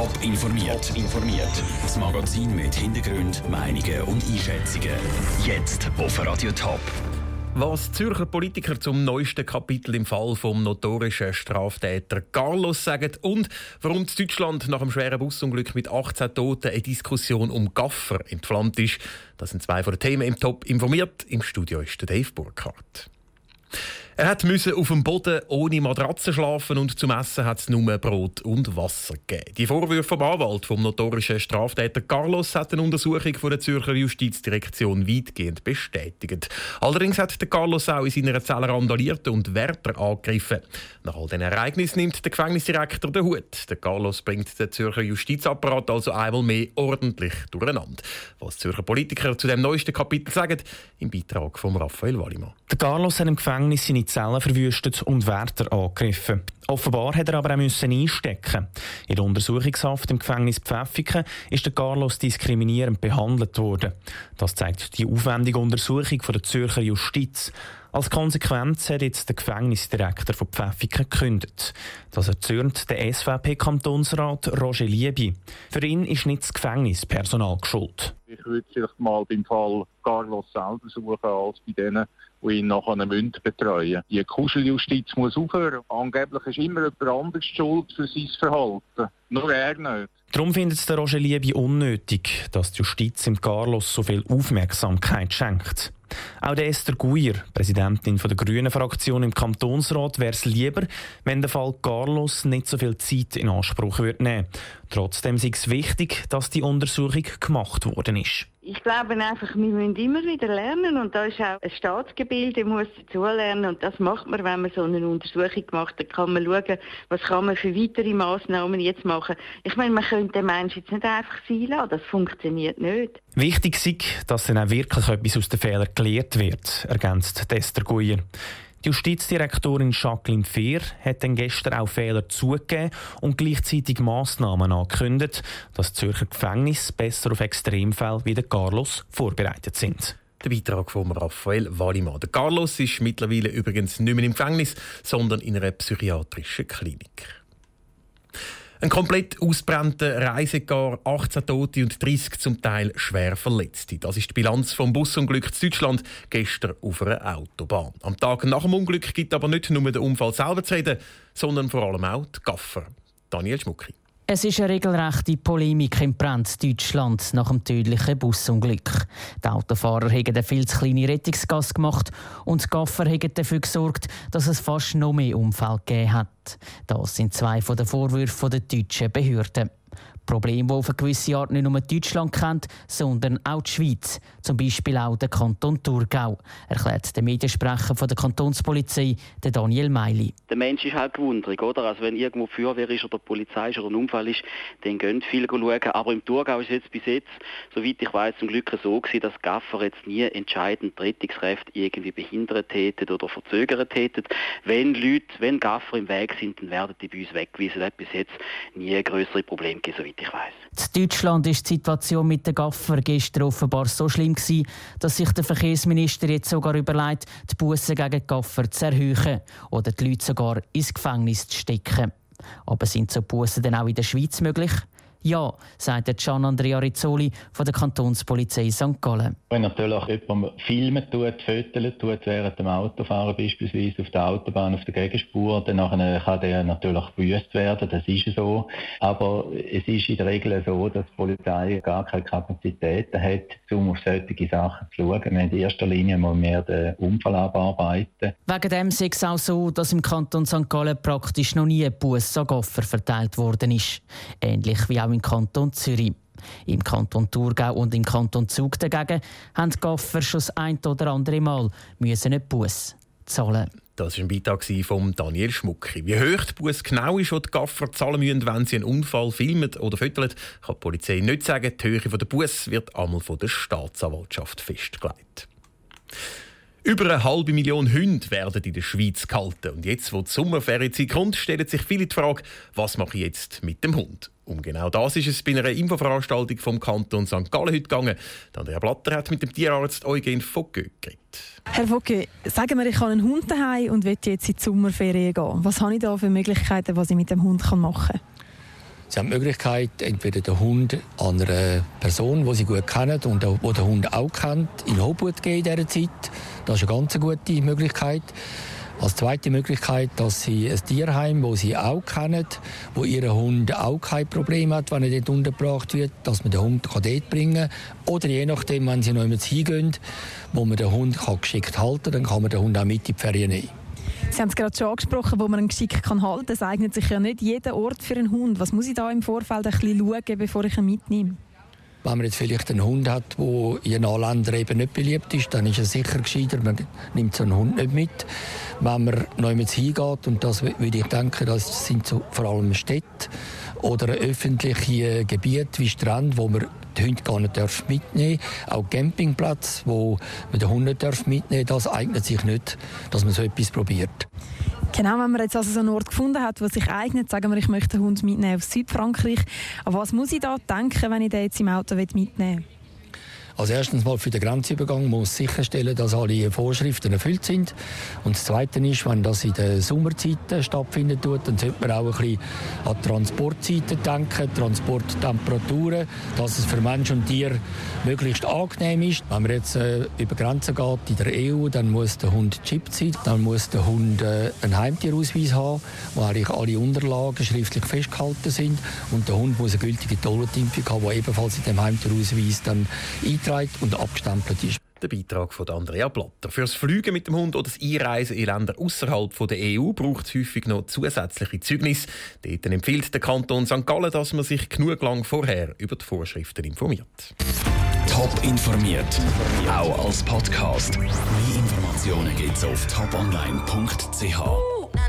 Top informiert. informiert. Das Magazin mit Hintergrund, Meinungen und Einschätzungen. Jetzt auf Radio Top. Was Zürcher Politiker zum neuesten Kapitel im Fall vom notorischen Straftäter Carlos sagen und warum Deutschland nach einem schweren Busunglück mit 18 Toten eine Diskussion um Gaffer entflammt ist, das sind zwei von den Themen im Top informiert. Im Studio ist der Dave Burkhardt. Er müssen auf dem Boden ohne Matratze schlafen und zum Essen hat es nur Brot und Wasser gegeben. Die Vorwürfe vom Anwalt vom notorischen Straftäter Carlos hat eine Untersuchung von der Zürcher Justizdirektion weitgehend bestätigt. Allerdings hat der Carlos auch in seiner Zelle randaliert und Wärter angegriffen. Nach all diesen Ereignissen nimmt der Gefängnisdirektor den Hut. Der Carlos bringt den Zürcher Justizapparat also einmal mehr ordentlich durcheinander. Was Zürcher Politiker zu dem neuesten Kapitel sagen, im Beitrag von Raphael Wallimann. Der Carlos hat im Gefängnis seine Zellen verwüstet und Wärter angegriffen. Offenbar hat er aber auch einstecken. In der Untersuchungshaft im Gefängnis Pfäffiken ist der Carlos diskriminierend behandelt worden. Das zeigt die aufwendige Untersuchung von der Zürcher Justiz. Als Konsequenz hat jetzt der Gefängnisdirektor von Pfäffiken gekündigt. Das erzürnt der SVP-Kantonsrat Roger Liebi. Für ihn ist nicht das Gefängnispersonal geschuld. Ich würde vielleicht mal beim Fall Carlos selber suchen, als bei denen, die ihn nachher müssen betreuen Die Kuscheljustiz muss aufhören. Angeblich ist immer jemand anderes schuld für sein Verhalten. Nur er nicht. Darum findet es der Roger Liebi unnötig, dass die Justiz im Carlos so viel Aufmerksamkeit schenkt. Auch der Esther Guier, Präsidentin der Grünen Fraktion im Kantonsrat, wäre es lieber, wenn der Fall Carlos nicht so viel Zeit in Anspruch würde nehmen. Trotzdem ist es wichtig, dass die Untersuchung gemacht worden ist. Ich glaube einfach, wir müssen immer wieder lernen und da ist auch ein Staatsgebilde, muss dazulernen und das macht man, wenn man so eine Untersuchung macht. Da kann man schauen, was kann man für weitere Massnahmen jetzt machen. Ich meine, man könnte den Menschen jetzt nicht einfach sein lassen, das funktioniert nicht. Wichtig ist, dass dann auch wirklich etwas aus den Fehlern gelehrt wird, ergänzt Dester Guyer. Die Justizdirektorin Jacqueline Fehr hat dann gestern auch Fehler zugegeben und gleichzeitig Massnahmen angekündigt, dass Zürcher Gefängnisse besser auf Extremfälle wie der Carlos vorbereitet sind. Der Beitrag von Raphael Wallimann. Der Carlos ist mittlerweile übrigens nicht mehr im Gefängnis, sondern in einer psychiatrischen Klinik. Ein komplett ausbrannter Reisegar, 18 Tote und 30 zum Teil schwer Verletzte. Das ist die Bilanz vom Busunglück in Deutschland gestern auf einer Autobahn. Am Tag nach dem Unglück gibt aber nicht nur den Unfall selber zu reden, sondern vor allem auch die Gaffer. Daniel Schmucki. Es ist eine regelrechte Polemik im Brand Deutschland nach dem tödlichen Busunglück. Die Autofahrer haben eine viel zu kleine Rettungsgas gemacht und die Gaffer haben dafür gesorgt, dass es fast noch mehr Unfälle gegeben hat. Das sind zwei von den Vorwürfen der deutschen Behörden. Problem, das auf eine gewisse Art nicht nur Deutschland kennt, sondern auch die Schweiz. Zum Beispiel auch der Kanton Thurgau, erklärt der Mediensprecher von der Kantonspolizei, der Daniel Meili. Der Mensch ist halt gewundrig, oder? Also wenn irgendwo Feuerwehr ist oder Polizei ist oder ein Unfall ist, dann gehen viele schauen. Aber im Thurgau ist jetzt bis jetzt, soweit ich weiß, zum Glück so gewesen, dass Gaffer jetzt nie entscheidend Rettungskräfte irgendwie behindert hätten oder verzögert hätten. Wenn Leute, wenn Gaffer im Weg sind, dann werden die bei uns weggewiesen. Das hat bis jetzt nie größere Probleme gegeben, soweit ich weiß. In Deutschland ist die Situation mit den Gaffer gestern offenbar so schlimm gewesen, dass sich der Verkehrsminister jetzt sogar überlegt, die Bussen gegen die Gaffer zu erhöhen oder die Leute sogar ins Gefängnis zu stecken. Aber sind so Bussen denn auch in der Schweiz möglich? Ja, sagt Gian Andrea Rizzoli von der Kantonspolizei St. Gallen. Wenn natürlich jemand filmen tut, fotolen tut, während dem Autofahren beispielsweise auf der Autobahn, auf der Gegenspur, dann kann der natürlich gebüßt werden, das ist so. Aber es ist in der Regel so, dass die Polizei gar keine Kapazitäten hat, um auf solche Sachen zu schauen. Wir in erster Linie mal mehr den Unfall abarbeiten. Wegen dem ist es auch so, dass im Kanton St. Gallen praktisch noch nie ein Bus an Goffer verteilt worden ist. Ähnlich wie auch auch im Kanton Zürich. Im Kanton Thurgau und im Kanton Zug dagegen haben die Gaffer schon das ein oder andere Mal müssen einen Bus zahlen. Das war ein Beitrag von Daniel Schmucki. Wie hoch die Bus genau ist, die die Gaffer zahlen müssen, wenn sie einen Unfall filmen oder füttern, kann die Polizei nicht sagen. Die Höhe der Bus wird einmal von der Staatsanwaltschaft festgelegt. Über eine halbe Million Hunde werden in der Schweiz gehalten. Und jetzt, wo die Sommerferienzeit kommt, stellt sich viele die Frage, was mache ich jetzt mit dem Hund? Um genau das ist es bei einer Infoveranstaltung vom Kanton St. Gallen heute gegangen. Andrea Blatter hat mit dem Tierarzt Eugen Vogge geredet. Herr Vogge, sagen wir, ich habe einen Hund daheim und will jetzt in die Sommerferien gehen. Was habe ich da für Möglichkeiten, was ich mit dem Hund machen kann? Sie haben die Möglichkeit, entweder den Hund an einer Person, die sie gut kennen und die der Hund auch kennt, in Obhut zu geben in dieser Zeit. Das ist eine ganz gute Möglichkeit. Als zweite Möglichkeit, dass sie ein Tierheim, wo sie auch kennen, wo ihr Hund auch kein Problem hat, wenn er dort untergebracht wird, dass man den Hund dort bringen kann. Oder je nachdem, wenn sie noch jemand hingehen, wo man den Hund geschickt halten kann, dann kann man den Hund auch mit in die Ferien nehmen. Sie haben es gerade schon angesprochen, wo man einen Geschick kann halten kann. Es eignet sich ja nicht jeder Ort für einen Hund. Was muss ich da im Vorfeld ein bisschen schauen, bevor ich ihn mitnehme? Wenn man jetzt vielleicht einen Hund hat, der in anderen Ländern eben nicht beliebt ist, dann ist es sicher gescheiter, man nimmt so einen Hund nicht mit. Wenn man neu hingeht, und das würde ich denken, das sind so vor allem Städte oder öffentliche Gebiete wie Strand, wo man die Hunde gar nicht mitnehmen darf. Auch Campingplatz, wo man den Hund nicht mitnehmen darf, das eignet sich nicht, dass man so etwas probiert. Genau, wenn man jetzt also so einen Ort gefunden hat, der sich eignet, sagen wir, ich möchte den Hund mitnehmen auf Südfrankreich. Aber was muss ich da denken, wenn ich den jetzt im Auto mitnehmen will? Also erstens mal für den Grenzübergang muss sicherstellen, dass alle Vorschriften erfüllt sind. Und das Zweite ist, wenn das in der Sommerzeit stattfindet, dann sollte man auch ein bisschen an Transportzeiten denken, Transporttemperaturen, dass es für Mensch und Tier möglichst angenehm ist. Wenn man jetzt äh, über Grenzen geht in der EU, dann muss der Hund chippt sein, dann muss der Hund äh, einen Heimtierausweis haben, wo eigentlich alle Unterlagen schriftlich festgehalten sind und der Hund muss eine gültige Tollwutimpfung haben, die ebenfalls in dem Heimtierausweis dann eintragen eingetragen und abgestempelt ist. Der Beitrag von Andrea Blatter. Für das Fliegen mit dem Hund oder das Einreisen in Länder außerhalb der EU braucht es häufig noch zusätzliche Zeugnisse. Dort empfiehlt der Kanton St. Gallen, dass man sich genug lang vorher über die Vorschriften informiert. Top informiert, auch als Podcast. Mehr Informationen gibt es auf toponline.ch.